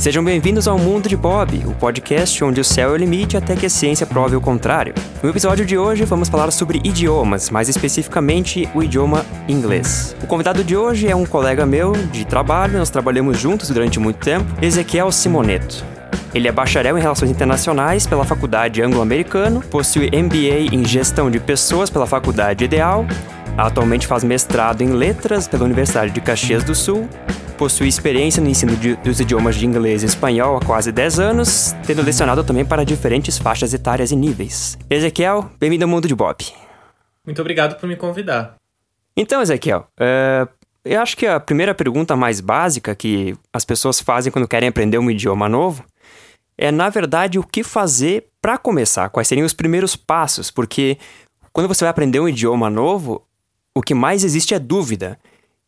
Sejam bem-vindos ao Mundo de Bob, o podcast onde o céu é o limite até que a ciência prove o contrário. No episódio de hoje vamos falar sobre idiomas, mais especificamente o idioma inglês. O convidado de hoje é um colega meu de trabalho, nós trabalhamos juntos durante muito tempo, Ezequiel Simoneto. Ele é bacharel em Relações Internacionais pela Faculdade Anglo-Americano, possui MBA em Gestão de Pessoas pela Faculdade Ideal, atualmente faz mestrado em Letras pela Universidade de Caxias do Sul possui experiência no ensino de, dos idiomas de inglês e espanhol há quase 10 anos, tendo lecionado também para diferentes faixas etárias e níveis. Ezequiel, bem-vindo ao mundo de Bob. Muito obrigado por me convidar. Então, Ezequiel, uh, eu acho que a primeira pergunta mais básica que as pessoas fazem quando querem aprender um idioma novo é, na verdade, o que fazer para começar? Quais seriam os primeiros passos? Porque quando você vai aprender um idioma novo, o que mais existe é dúvida.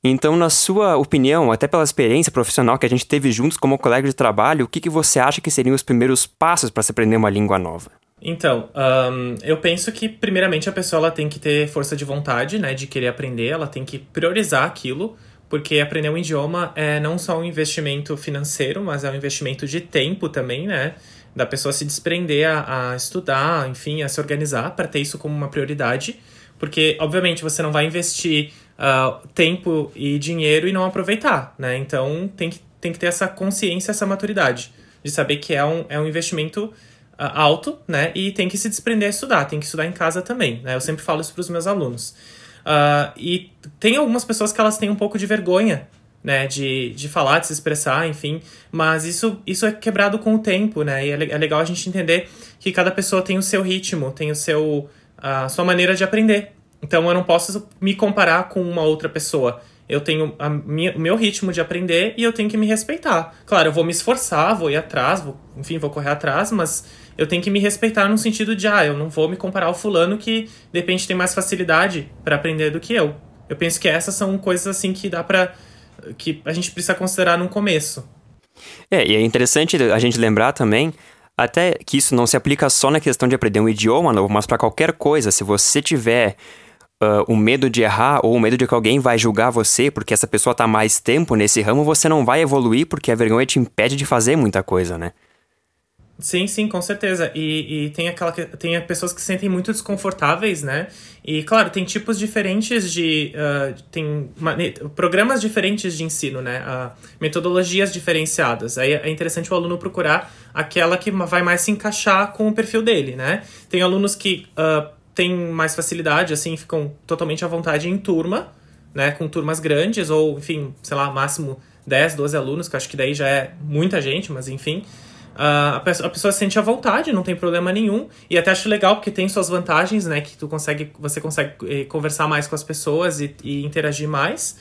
Então, na sua opinião, até pela experiência profissional que a gente teve juntos como colega de trabalho, o que, que você acha que seriam os primeiros passos para se aprender uma língua nova? Então, um, eu penso que primeiramente a pessoa ela tem que ter força de vontade, né, de querer aprender, ela tem que priorizar aquilo, porque aprender um idioma é não só um investimento financeiro, mas é um investimento de tempo também, né, da pessoa se desprender a, a estudar, enfim, a se organizar para ter isso como uma prioridade, porque obviamente você não vai investir uh, tempo e dinheiro e não aproveitar, né? Então tem que, tem que ter essa consciência, essa maturidade de saber que é um, é um investimento uh, alto, né? E tem que se desprender a estudar, tem que estudar em casa também, né? Eu sempre falo isso para os meus alunos. Uh, e tem algumas pessoas que elas têm um pouco de vergonha, né? De, de falar, de se expressar, enfim. Mas isso, isso é quebrado com o tempo, né? E é, é legal a gente entender que cada pessoa tem o seu ritmo, tem o seu, a sua maneira de aprender, então eu não posso me comparar com uma outra pessoa. Eu tenho minha, o meu ritmo de aprender e eu tenho que me respeitar. Claro, eu vou me esforçar, vou ir atrás, vou, enfim, vou correr atrás, mas eu tenho que me respeitar no sentido de, ah, eu não vou me comparar ao fulano que de repente tem mais facilidade para aprender do que eu. Eu penso que essas são coisas assim que dá para que a gente precisa considerar no começo. É, e é interessante a gente lembrar também até que isso não se aplica só na questão de aprender um idioma novo, mas para qualquer coisa. Se você tiver uh, o medo de errar ou o medo de que alguém vai julgar você porque essa pessoa está mais tempo nesse ramo, você não vai evoluir porque a vergonha te impede de fazer muita coisa, né? Sim, sim, com certeza. E, e tem aquela tem pessoas que se sentem muito desconfortáveis, né? E claro, tem tipos diferentes de uh, tem programas diferentes de ensino, né? Uh, metodologias diferenciadas. Aí é interessante o aluno procurar aquela que vai mais se encaixar com o perfil dele, né? Tem alunos que uh, têm mais facilidade, assim, ficam totalmente à vontade em turma, né, com turmas grandes, ou, enfim, sei lá, máximo 10, 12 alunos, que acho que daí já é muita gente, mas enfim. Uh, a, pessoa, a pessoa se sente à vontade, não tem problema nenhum. E até acho legal porque tem suas vantagens, né? Que tu consegue, você consegue eh, conversar mais com as pessoas e, e, interagir mais.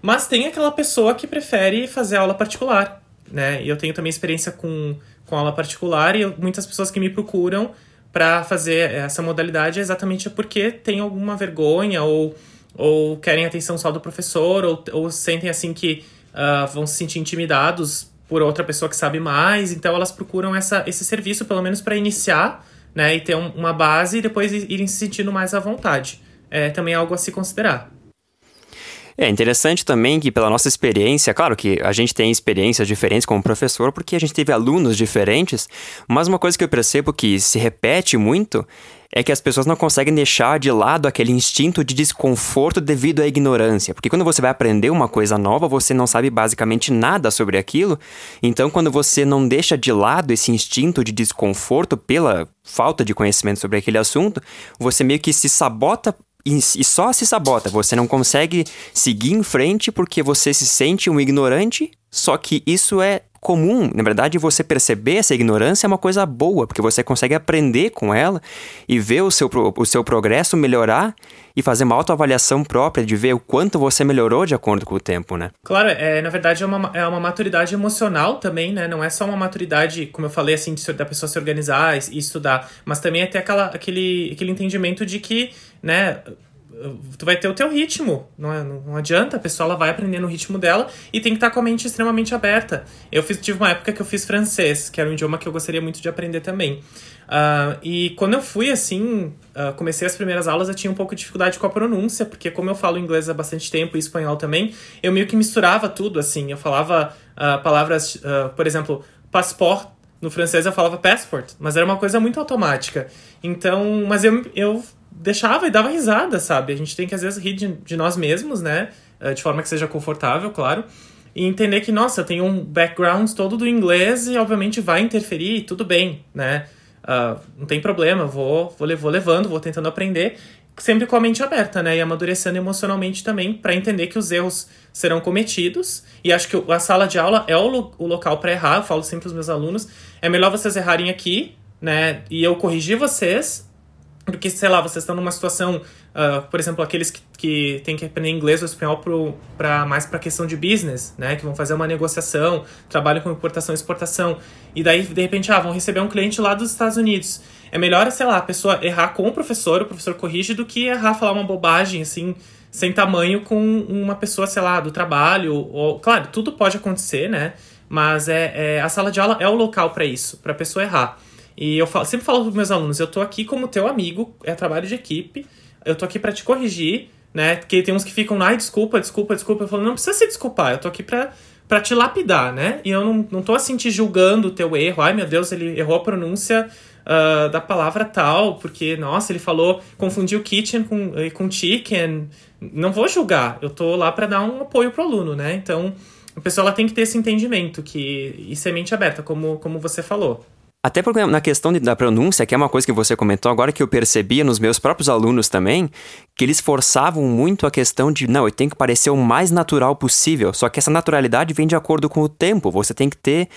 Mas tem aquela pessoa que prefere fazer aula particular, né? E eu tenho também experiência com, com aula particular e muitas pessoas que me procuram para fazer essa modalidade é exatamente porque tem alguma vergonha ou, ou querem atenção só do professor ou, ou sentem assim que uh, vão se sentir intimidados por outra pessoa que sabe mais, então elas procuram essa, esse serviço pelo menos para iniciar, né, e ter um, uma base e depois irem se sentindo mais à vontade. É também algo a se considerar. É interessante também que, pela nossa experiência, claro que a gente tem experiências diferentes como professor, porque a gente teve alunos diferentes, mas uma coisa que eu percebo que se repete muito é que as pessoas não conseguem deixar de lado aquele instinto de desconforto devido à ignorância. Porque quando você vai aprender uma coisa nova, você não sabe basicamente nada sobre aquilo. Então, quando você não deixa de lado esse instinto de desconforto pela falta de conhecimento sobre aquele assunto, você meio que se sabota e, e só se sabota. Você não consegue seguir em frente porque você se sente um ignorante. Só que isso é comum. Na verdade, você perceber essa ignorância é uma coisa boa, porque você consegue aprender com ela e ver o seu, o seu progresso melhorar e fazer uma autoavaliação própria de ver o quanto você melhorou de acordo com o tempo, né? Claro, é, na verdade é uma, é uma maturidade emocional também, né? Não é só uma maturidade, como eu falei, assim, de, da pessoa se organizar e, estudar, mas também é ter aquela, aquele, aquele entendimento de que, né, tu vai ter o teu ritmo. Não, é, não adianta, a pessoa ela vai aprender no ritmo dela e tem que estar com a mente extremamente aberta. Eu fiz, tive uma época que eu fiz francês, que era um idioma que eu gostaria muito de aprender também. Uh, e quando eu fui, assim, uh, comecei as primeiras aulas, eu tinha um pouco de dificuldade com a pronúncia, porque como eu falo inglês há bastante tempo e espanhol também, eu meio que misturava tudo, assim. Eu falava uh, palavras, por exemplo, passport, no francês eu falava passport, mas era uma coisa muito automática. Então, mas eu, eu deixava e dava risada, sabe? A gente tem que às vezes rir de, de nós mesmos, né? De forma que seja confortável, claro. E entender que, nossa, eu tenho um background todo do inglês e obviamente vai interferir e tudo bem, né? Uh, não tem problema, vou, vou, vou levando, vou tentando aprender, sempre com a mente aberta, né? E amadurecendo emocionalmente também, para entender que os erros serão cometidos. E acho que a sala de aula é o, o local para errar, eu falo sempre para os meus alunos. É melhor vocês errarem aqui, né? E eu corrigir vocês porque, sei lá, vocês estão numa situação, uh, por exemplo, aqueles que, que têm que aprender inglês ou espanhol pro, pra, mais para questão de business, né? Que vão fazer uma negociação, trabalham com importação e exportação. E daí, de repente, ah, vão receber um cliente lá dos Estados Unidos. É melhor, sei lá, a pessoa errar com o professor, o professor corrige, do que errar, falar uma bobagem, assim, sem tamanho com uma pessoa, sei lá, do trabalho. Ou, claro, tudo pode acontecer, né? Mas é, é a sala de aula é o local para isso, para a pessoa errar. E eu falo, sempre falo para meus alunos, eu tô aqui como teu amigo, é trabalho de equipe, eu tô aqui para te corrigir, né? Porque tem uns que ficam, ai, desculpa, desculpa, desculpa. Eu falo, não precisa se desculpar, eu tô aqui pra te lapidar, né? E eu não, não tô assim te julgando o teu erro, ai meu Deus, ele errou a pronúncia uh, da palavra tal, porque, nossa, ele falou, confundiu kitchen com, com chicken. Não vou julgar, eu tô lá para dar um apoio pro aluno, né? Então, a pessoa ela tem que ter esse entendimento que e semente aberta, como, como você falou. Até porque na questão de, da pronúncia, que é uma coisa que você comentou agora que eu percebia nos meus próprios alunos também, que eles forçavam muito a questão de, não, eu tenho que parecer o mais natural possível. Só que essa naturalidade vem de acordo com o tempo. Você tem que ter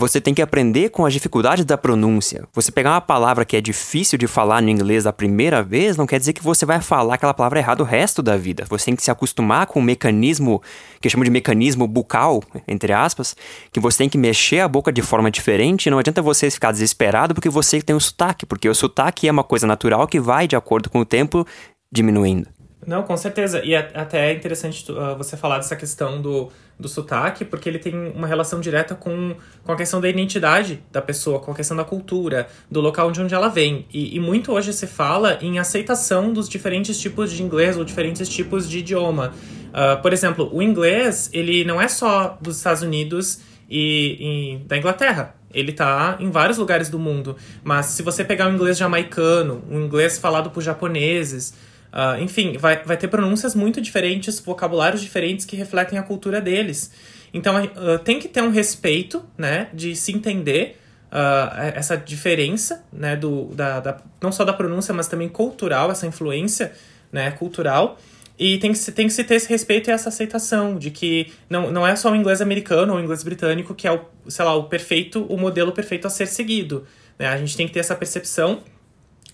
você tem que aprender com as dificuldades da pronúncia. Você pegar uma palavra que é difícil de falar no inglês a primeira vez, não quer dizer que você vai falar aquela palavra errada o resto da vida. Você tem que se acostumar com o mecanismo, que chamo de mecanismo bucal, entre aspas, que você tem que mexer a boca de forma diferente. Não adianta você ficar desesperado porque você tem o sotaque, porque o sotaque é uma coisa natural que vai de acordo com o tempo diminuindo. Não, com certeza. E até é interessante uh, você falar dessa questão do, do sotaque, porque ele tem uma relação direta com, com a questão da identidade da pessoa, com a questão da cultura, do local de onde ela vem. E, e muito hoje se fala em aceitação dos diferentes tipos de inglês ou diferentes tipos de idioma. Uh, por exemplo, o inglês, ele não é só dos Estados Unidos e, e da Inglaterra. Ele tá em vários lugares do mundo. Mas se você pegar o inglês jamaicano, o inglês falado por japoneses, Uh, enfim, vai, vai ter pronúncias muito diferentes, vocabulários diferentes que refletem a cultura deles. Então, uh, tem que ter um respeito, né, de se entender uh, essa diferença, né, do, da, da, não só da pronúncia, mas também cultural, essa influência, né, cultural. E tem que, se, tem que se ter esse respeito e essa aceitação de que não, não é só o inglês americano ou o inglês britânico que é o, sei lá, o perfeito, o modelo perfeito a ser seguido. Né? A gente tem que ter essa percepção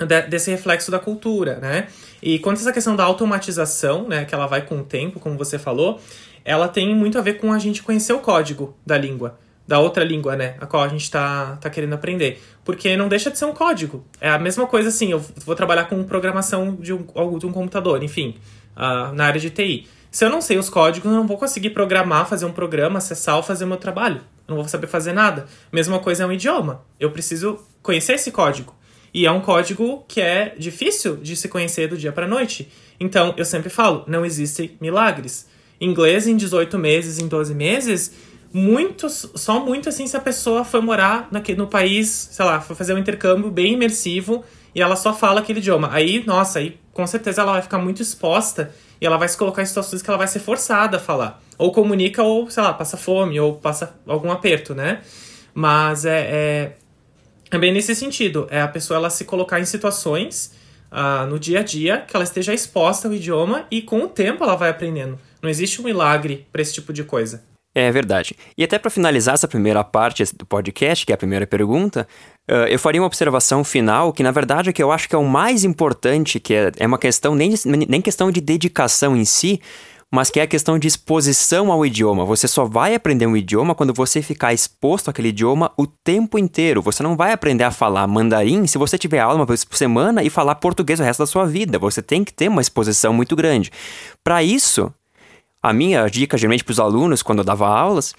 desse reflexo da cultura, né? E quanto a essa questão da automatização, né, que ela vai com o tempo, como você falou, ela tem muito a ver com a gente conhecer o código da língua, da outra língua, né, a qual a gente está tá querendo aprender. Porque não deixa de ser um código. É a mesma coisa assim, eu vou trabalhar com programação de um, de um computador, enfim, uh, na área de TI. Se eu não sei os códigos, eu não vou conseguir programar, fazer um programa, acessar ou fazer o meu trabalho. Eu não vou saber fazer nada. Mesma coisa é um idioma. Eu preciso conhecer esse código. E é um código que é difícil de se conhecer do dia para noite. Então, eu sempre falo, não existem milagres. Inglês em 18 meses, em 12 meses, muitos, só muito assim se a pessoa foi morar naquele, no país, sei lá, foi fazer um intercâmbio bem imersivo e ela só fala aquele idioma. Aí, nossa, aí com certeza ela vai ficar muito exposta e ela vai se colocar em situações que ela vai ser forçada a falar. Ou comunica, ou, sei lá, passa fome, ou passa algum aperto, né? Mas é, é é bem nesse sentido. É a pessoa ela se colocar em situações uh, no dia a dia que ela esteja exposta ao idioma e com o tempo ela vai aprendendo. Não existe um milagre para esse tipo de coisa. É verdade. E até para finalizar essa primeira parte do podcast, que é a primeira pergunta, uh, eu faria uma observação final que, na verdade, é que eu acho que é o mais importante, que é, é uma questão, nem, nem questão de dedicação em si, mas que é a questão de exposição ao idioma. Você só vai aprender um idioma quando você ficar exposto àquele idioma o tempo inteiro. Você não vai aprender a falar mandarim se você tiver aula uma vez por semana e falar português o resto da sua vida. Você tem que ter uma exposição muito grande. Para isso, a minha dica geralmente para os alunos quando eu dava aulas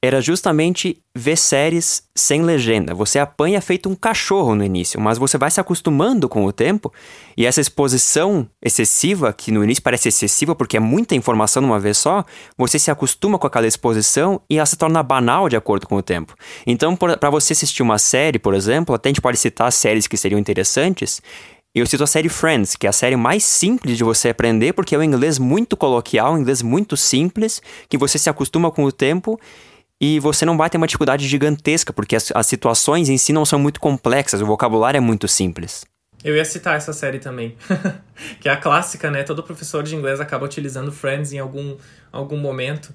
era justamente ver séries sem legenda. Você apanha feito um cachorro no início, mas você vai se acostumando com o tempo e essa exposição excessiva, que no início parece excessiva porque é muita informação numa vez só, você se acostuma com aquela exposição e ela se torna banal de acordo com o tempo. Então, para você assistir uma série, por exemplo, até a gente pode citar séries que seriam interessantes. Eu cito a série Friends, que é a série mais simples de você aprender, porque é um inglês muito coloquial, um inglês muito simples, que você se acostuma com o tempo e você não vai ter uma dificuldade gigantesca, porque as, as situações em si não são muito complexas, o vocabulário é muito simples. Eu ia citar essa série também, que é a clássica, né? Todo professor de inglês acaba utilizando Friends em algum, algum momento.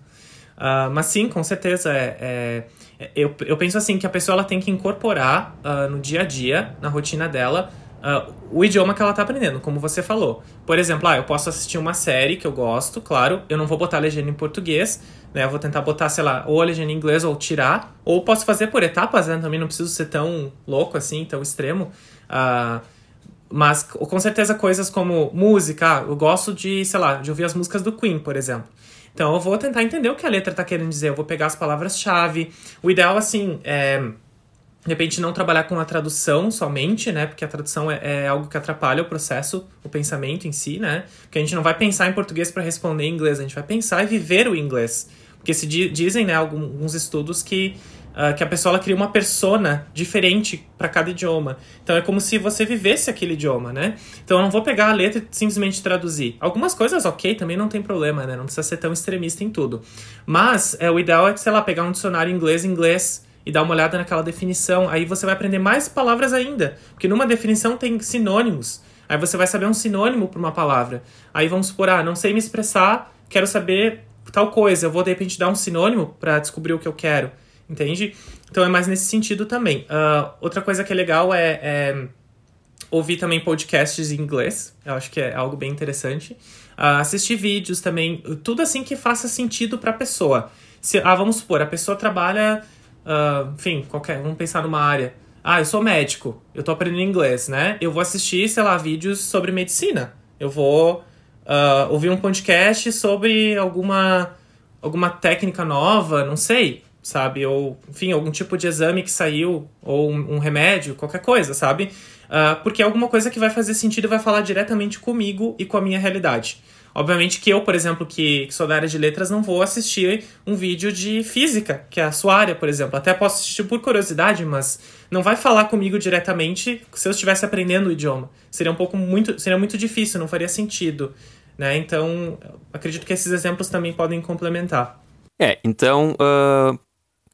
Uh, mas sim, com certeza. É, é, eu, eu penso assim que a pessoa ela tem que incorporar uh, no dia a dia, na rotina dela, uh, o idioma que ela está aprendendo, como você falou. Por exemplo, ah, eu posso assistir uma série que eu gosto, claro, eu não vou botar a legenda em português, né? Eu vou tentar botar, sei lá, ou a legenda em inglês ou tirar, ou posso fazer por etapas, né? Também não preciso ser tão louco assim, tão extremo. Uh, mas com certeza coisas como música, ah, eu gosto de, sei lá, de ouvir as músicas do Queen, por exemplo. Então eu vou tentar entender o que a letra está querendo dizer, eu vou pegar as palavras-chave. O ideal, assim, é de repente não trabalhar com a tradução somente, né? Porque a tradução é, é, algo que atrapalha o processo, o pensamento em si, né? Porque a gente não vai pensar em português para responder em inglês, a gente vai pensar e viver o inglês. Porque se dizem, né, alguns estudos que, uh, que a pessoa cria uma persona diferente para cada idioma. Então é como se você vivesse aquele idioma, né? Então eu não vou pegar a letra e simplesmente traduzir. Algumas coisas, ok, também não tem problema, né? Não precisa ser tão extremista em tudo. Mas é, o ideal é, sei lá, pegar um dicionário inglês-inglês e dar uma olhada naquela definição. Aí você vai aprender mais palavras ainda, porque numa definição tem sinônimos. Aí você vai saber um sinônimo para uma palavra. Aí vamos supor, ah, não sei me expressar, quero saber tal coisa. Eu vou de repente dar um sinônimo para descobrir o que eu quero, entende? Então é mais nesse sentido também. Uh, outra coisa que é legal é, é, ouvir também podcasts em inglês. Eu acho que é algo bem interessante. Uh, assistir vídeos também, tudo assim que faça sentido para a pessoa. Se, ah, vamos supor, a pessoa trabalha uh, enfim, qualquer, vamos pensar numa área. Ah, eu sou médico, eu tô aprendendo inglês, né? Eu vou assistir, sei lá, vídeos sobre medicina. Eu vou uh, ouvir um podcast sobre alguma, alguma técnica nova, não sei, sabe? Ou, enfim, algum tipo de exame que saiu, ou um, um remédio, qualquer coisa, sabe? Uh, porque é alguma coisa que vai fazer sentido e vai falar diretamente comigo e com a minha realidade. Obviamente que eu, por exemplo, que, que, sou da área de letras, não vou assistir um vídeo de física, que é a sua área, por exemplo. Até posso assistir por curiosidade, mas não vai falar comigo diretamente se eu estivesse aprendendo o idioma. Seria um pouco muito, seria muito difícil, não faria sentido, né? Então, acredito que esses exemplos também podem complementar. É, então, uh,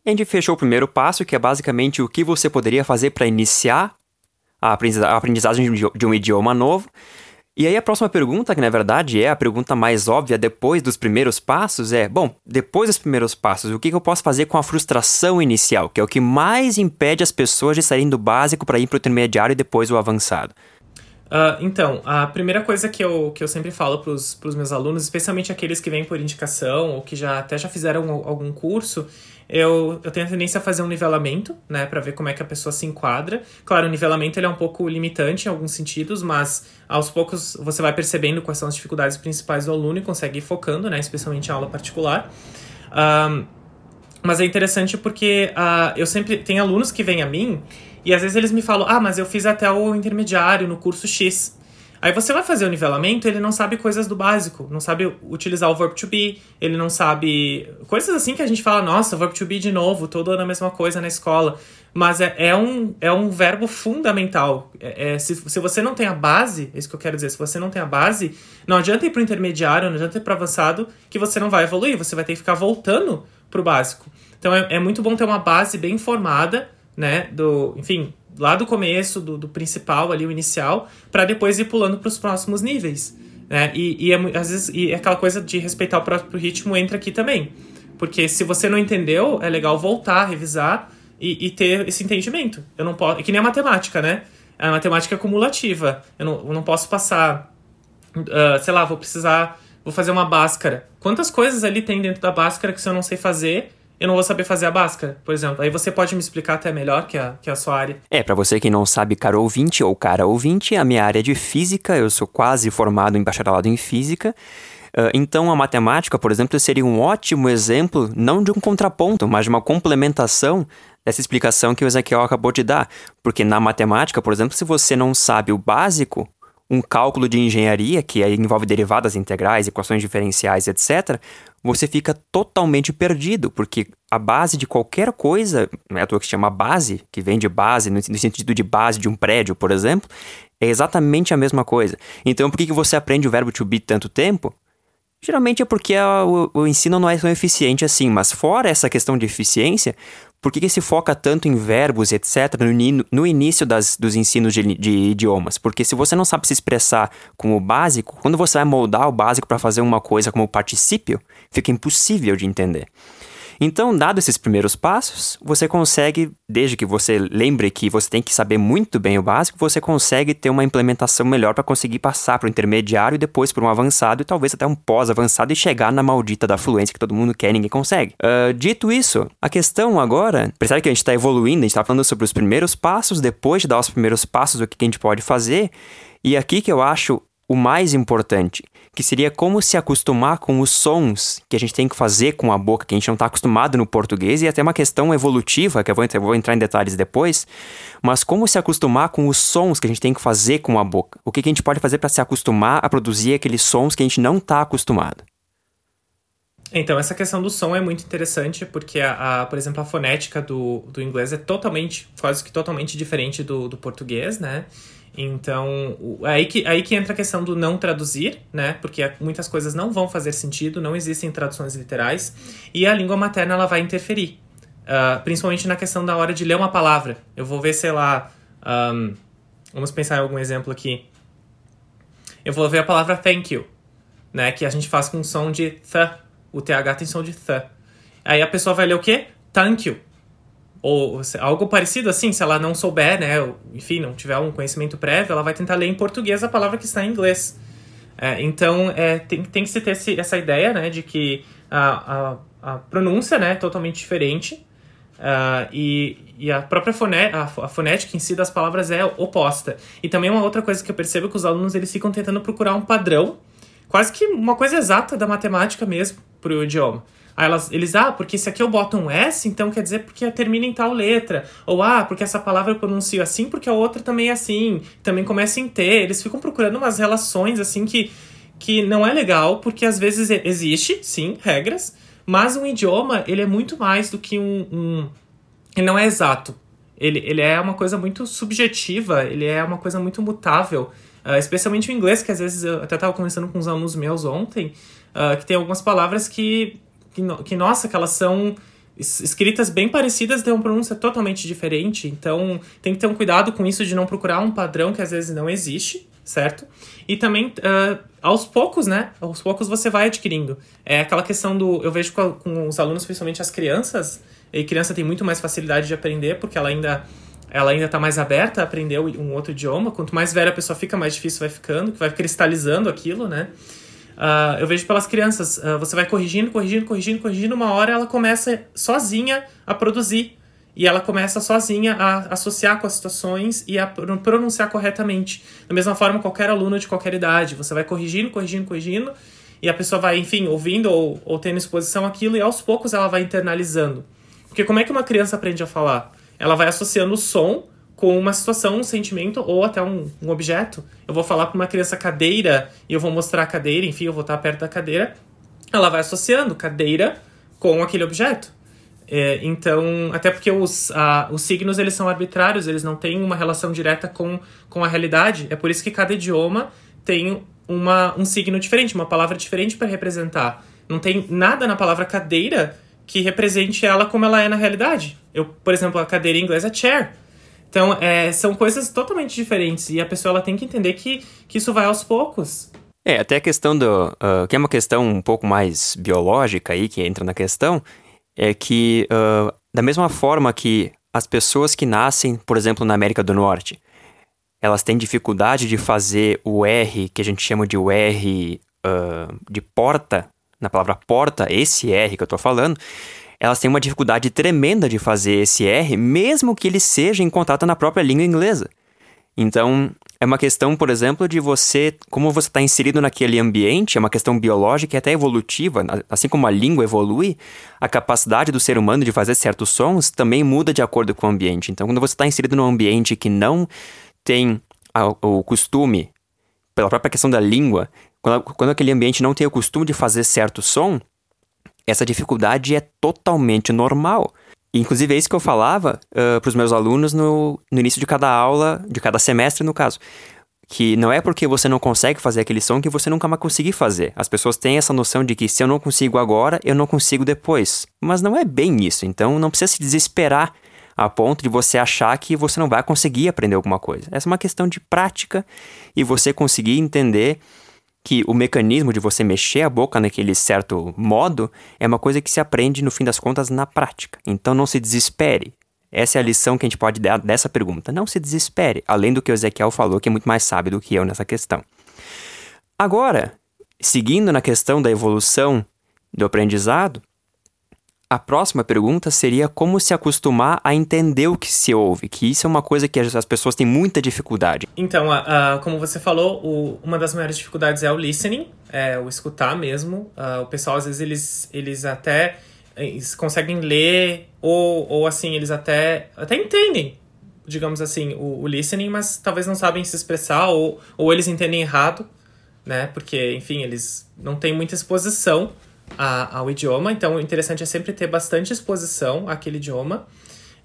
a gente fechou o primeiro passo, que é basicamente o que você poderia fazer para iniciar a aprendizagem de um idioma novo. E aí a próxima pergunta, que na verdade é a pergunta mais óbvia depois dos primeiros passos, é: bom, depois dos primeiros passos, o que, eu posso fazer com a frustração inicial, que é o que mais impede as pessoas de saírem do básico para ir para o intermediário e depois o avançado? Uh, então, a primeira coisa que eu, que eu sempre falo para os meus alunos, especialmente aqueles que vêm por indicação ou que já até já fizeram algum curso, eu, eu tenho a tendência a fazer um nivelamento, né, para ver como é que a pessoa se enquadra. Claro, o nivelamento ele é um pouco limitante em alguns sentidos, mas aos poucos você vai percebendo quais são as dificuldades principais do aluno e consegue ir focando, né, especialmente em aula particular. Um, mas é interessante porque uh, eu sempre tenho alunos que vêm a mim e às vezes eles me falam: ah, mas eu fiz até o intermediário no curso X. Aí você vai fazer o nivelamento, ele não sabe coisas do básico, não sabe utilizar o verb to be, ele não sabe. Coisas assim que a gente fala, nossa, verb to be de novo, todo ano a mesma coisa na escola. Mas é, é, um, é um verbo fundamental. É, é, se, se você não tem a base, é isso que eu quero dizer, se você não tem a base, não adianta ir para o intermediário, não adianta ir para avançado, que você não vai evoluir, você vai ter que ficar voltando para o básico. Então é, é muito bom ter uma base bem formada, né? Do, enfim, lá do começo, do, do principal ali, o inicial, para depois ir pulando para os próximos níveis. Né? E, e, é, às vezes, e aquela coisa de respeitar o próprio ritmo entra aqui também. Porque se você não entendeu, é legal voltar, revisar e, e ter esse entendimento. Eu não posso. É que nem a matemática, né? A matemática é cumulativa. Eu não, eu não posso passar. Uh, sei lá, vou precisar. vou fazer uma báscara. Quantas coisas ali tem dentro da báscara que se eu não sei fazer, eu não vou saber fazer a báscara, por exemplo. Aí você pode me explicar até melhor que a, que a sua área. É, para você que não sabe, caro ouvinte ou cara ouvinte, a minha área é de física, eu sou quase formado em bacharelado em física. Uh, então, a matemática, por exemplo, seria um ótimo exemplo, não de um contraponto, mas de uma complementação dessa explicação que o Ezequiel acabou de dar. Porque na matemática, por exemplo, se você não sabe o básico, um cálculo de engenharia, que envolve derivadas integrais, equações diferenciais, etc., você fica totalmente perdido, porque a base de qualquer coisa, é à toa que se chama base, que vem de base, no sentido de base de um prédio, por exemplo, é exatamente a mesma coisa. Então, por que você aprende o verbo to be tanto tempo? Geralmente é porque a, o, ensino não é tão eficiente assim, mas fora essa questão de eficiência, por que, que se foca tanto em verbos, etc., no, no início das, dos ensinos de, de, idiomas? Porque se você não sabe se expressar com o básico, quando você vai moldar o básico para fazer uma coisa como o particípio, fica impossível de entender. Então, dado esses primeiros passos, você consegue, desde que você lembre que você tem que saber muito bem o básico, você consegue ter uma implementação melhor para conseguir passar para o intermediário e depois para um avançado e talvez até um pós-avançado e chegar na maldita da fluência que todo mundo quer e ninguém consegue. Uh, dito isso, a questão agora, percebe que a gente está evoluindo, a gente está falando sobre os primeiros passos, depois de dar os primeiros passos, o que a gente pode fazer. E aqui que eu acho o mais importante, que seria como se acostumar com os sons que a gente tem que fazer com a boca, que a gente não está acostumado no português, e até uma questão evolutiva, que eu vou, eu vou, entrar em detalhes depois, mas como se acostumar com os sons que a gente tem que fazer com a boca. O que, que a gente pode fazer para se acostumar a produzir aqueles sons que a gente não está acostumado. Então, essa questão do som é muito interessante, porque, a, a, por exemplo, a fonética do, do inglês é totalmente, quase que totalmente diferente do, do português, né? Então, aí que, aí que entra a questão do não traduzir, né? Porque muitas coisas não vão fazer sentido, não existem traduções literais, e a língua materna ela vai interferir. Uh, principalmente na questão da hora de ler uma palavra. Eu vou ver, sei lá. Um, vamos pensar em algum exemplo aqui. Eu vou ver a palavra thank you, né? Que a gente faz com som de th. O TH tem som de th. Aí a pessoa vai ler o quê? Thank you ou algo parecido assim, se ela não souber, né, enfim, não tiver um conhecimento prévio, ela vai tentar ler em português a palavra que está em inglês. É, então, é, tem, tem que se ter esse, essa ideia, né, de que a, a, a pronúncia, né, é totalmente diferente uh, e, e a própria foné, a, a, fonética em si das palavras é oposta. E também uma outra coisa que eu percebo é que os alunos, eles ficam tentando procurar um padrão, quase que uma coisa exata da matemática mesmo, para o idioma. Aí elas, eles, ah, porque se aqui eu boto um S, então quer dizer porque termina em tal letra. Ou, ah, porque essa palavra eu pronuncio assim, porque a outra também é assim. Também começa em T. Eles ficam procurando umas relações, assim, que, que não é legal, porque às vezes existe, sim, regras, mas um idioma, ele é muito mais do que um... um ele não é exato. Ele, ele é uma coisa muito subjetiva, ele é uma coisa muito mutável. Uh, especialmente o inglês, que às vezes eu até estava conversando com uns alunos meus ontem, uh, que tem algumas palavras que que, que nossa, que elas são escritas bem parecidas, tem uma pronúncia totalmente diferente. Então, tem que ter um cuidado com isso de não procurar um padrão que às vezes não existe, certo? E também, uh, aos poucos, né? Aos poucos você vai adquirindo. É aquela questão do. Eu vejo com, com os alunos, principalmente as crianças, e criança tem muito mais facilidade de aprender, porque ela ainda. Ela ainda está mais aberta a aprender um outro idioma. Quanto mais velha a pessoa fica, mais difícil vai ficando, que vai cristalizando aquilo, né? Uh, eu vejo pelas crianças, uh, você vai corrigindo, corrigindo, corrigindo, corrigindo, uma hora ela começa sozinha a produzir. E ela começa sozinha a associar com as situações e a pronunciar corretamente. Da mesma forma, qualquer aluno de qualquer idade. Você vai corrigindo, corrigindo, corrigindo, e a pessoa vai, enfim, ouvindo ou, ou tendo exposição àquilo, e aos poucos ela vai internalizando. Porque como é que uma criança aprende a falar? Ela vai associando o som com uma situação, um sentimento ou até um, um objeto. Eu vou falar para uma criança cadeira e eu vou mostrar a cadeira, enfim, eu vou estar perto da cadeira. Ela vai associando cadeira com aquele objeto. É, então, até porque os, a, os signos eles são arbitrários, eles não têm uma relação direta com, com a realidade. É por isso que cada idioma tem uma, um signo diferente, uma palavra diferente para representar. Não tem nada na palavra cadeira que represente ela como ela é na realidade. Eu, por exemplo, a cadeira em inglês é chair. Então, é, são coisas totalmente diferentes e a pessoa ela tem que entender que, que isso vai aos poucos. É, até a questão do. Uh, que é uma questão um pouco mais biológica aí, que entra na questão, é que, uh, da mesma forma que as pessoas que nascem, por exemplo, na América do Norte, elas têm dificuldade de fazer o R, que a gente chama de o R uh, de porta, na palavra porta, esse R que eu estou falando, elas têm uma dificuldade tremenda de fazer esse R, mesmo que ele seja em contato na própria língua inglesa. Então, é uma questão, por exemplo, de você, como você está inserido naquele ambiente, é uma questão biológica e até evolutiva. Assim como a língua evolui, a capacidade do ser humano de fazer certos sons também muda de acordo com o ambiente. Então, quando você está inserido num ambiente que não tem o costume, pela própria questão da língua, quando aquele ambiente não tem o costume de fazer certo som, essa dificuldade é totalmente normal. Inclusive, é isso que eu falava uh, para os meus alunos no, no início de cada aula, de cada semestre, no caso. Que não é porque você não consegue fazer aquele som que você nunca mais conseguir fazer. As pessoas têm essa noção de que se eu não consigo agora, eu não consigo depois. Mas não é bem isso. Então, não precisa se desesperar a ponto de você achar que você não vai conseguir aprender alguma coisa. Essa é uma questão de prática e você conseguir entender que o mecanismo de você mexer a boca naquele certo modo é uma coisa que se aprende, no fim das contas, na prática. Então não se desespere. Essa é a lição que a gente pode dar dessa pergunta. Não se desespere, além do que o Ezequiel falou, que é muito mais sábio do que eu nessa questão. Agora, seguindo na questão da evolução do aprendizado, a próxima pergunta seria como se acostumar a entender o que se ouve, que isso é uma coisa que as pessoas têm muita dificuldade. Então, uh, uh, como você falou, o, uma das maiores dificuldades é o listening, é o escutar mesmo. Uh, o pessoal, às vezes, eles, eles até eles conseguem ler, ou, ou assim, eles até, até entendem, digamos assim, o, o listening, mas talvez não sabem se expressar, ou, ou eles entendem errado, né? Porque, enfim, eles não têm muita exposição a, ao idioma, então o interessante é sempre ter bastante exposição àquele idioma.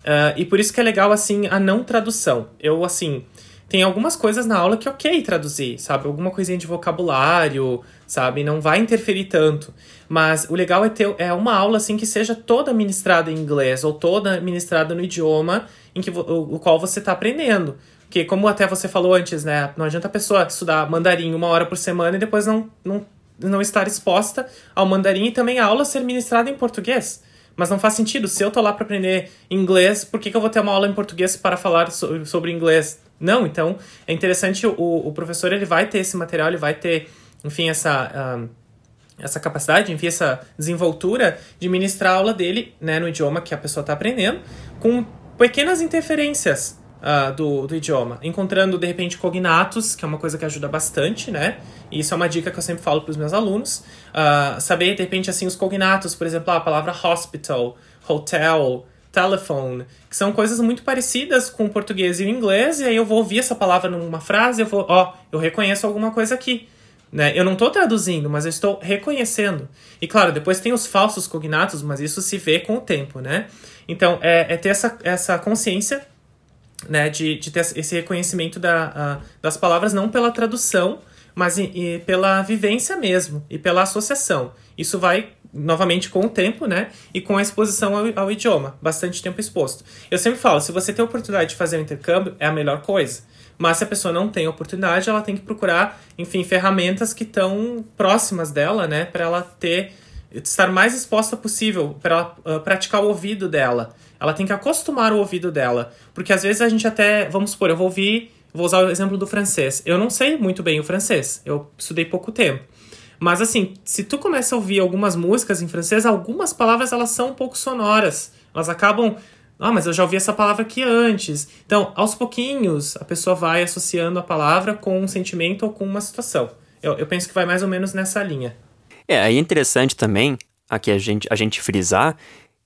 Uh, e por isso que é legal, assim, a não tradução. Eu, assim, tem algumas coisas na aula que é ok traduzir, sabe? Alguma coisinha de vocabulário, sabe? Não vai interferir tanto. Mas o legal é ter é uma aula, assim, que seja toda ministrada em inglês ou toda ministrada no idioma em que o, o qual você está aprendendo. Porque, como até você falou antes, né? Não adianta a pessoa estudar mandarim uma hora por semana e depois não, não não estar exposta ao mandarim e também a aula ser ministrada em português. Mas não faz sentido. Se eu tô lá para aprender inglês, por que, que eu vou ter uma aula em português para falar so sobre inglês? Não, então é interessante, o, o professor ele vai ter esse material, ele vai ter, enfim, essa, uh, essa capacidade, enfim, essa desenvoltura de ministrar a aula dele né, no idioma que a pessoa está aprendendo, com pequenas interferências uh, do, do idioma, encontrando de repente cognatos, que é uma coisa que ajuda bastante, né? E isso é uma dica que eu sempre falo para os meus alunos. Uh, saber de repente assim os cognatos, por exemplo, a palavra hospital, hotel, telephone, que são coisas muito parecidas com o português e o inglês, e aí eu vou ouvir essa palavra numa frase, eu vou, ó, eu reconheço alguma coisa aqui. Né? Eu não estou traduzindo, mas eu estou reconhecendo. E claro, depois tem os falsos cognatos, mas isso se vê com o tempo, né? Então, é, é ter essa, essa consciência né, de, de ter esse reconhecimento da, das palavras não pela tradução, mas e, e pela vivência mesmo e pela associação. Isso vai novamente com o tempo, né? E com a exposição ao, ao, idioma, bastante tempo exposto. Eu sempre falo, se você tem a oportunidade de fazer um intercâmbio, é a melhor coisa. Mas se a pessoa não tem oportunidade, ela tem que procurar, enfim, ferramentas que estão próximas dela, né? Para ela ter estar mais exposta possível, para uh, praticar o ouvido dela. Ela tem que acostumar o ouvido dela. Porque às vezes a gente até, vamos supor, eu vou ouvir, vou usar o exemplo do francês. Eu não sei muito bem o francês, eu estudei pouco tempo. Mas assim, se tu começa a ouvir algumas músicas em francês, algumas palavras elas são um pouco sonoras. Elas acabam ah, mas eu já ouvi essa palavra aqui antes. Então, aos pouquinhos, a pessoa vai associando a palavra com um sentimento ou com uma situação. Eu, eu penso que vai mais ou menos nessa linha. É, aí é interessante também aqui a gente, a gente frisar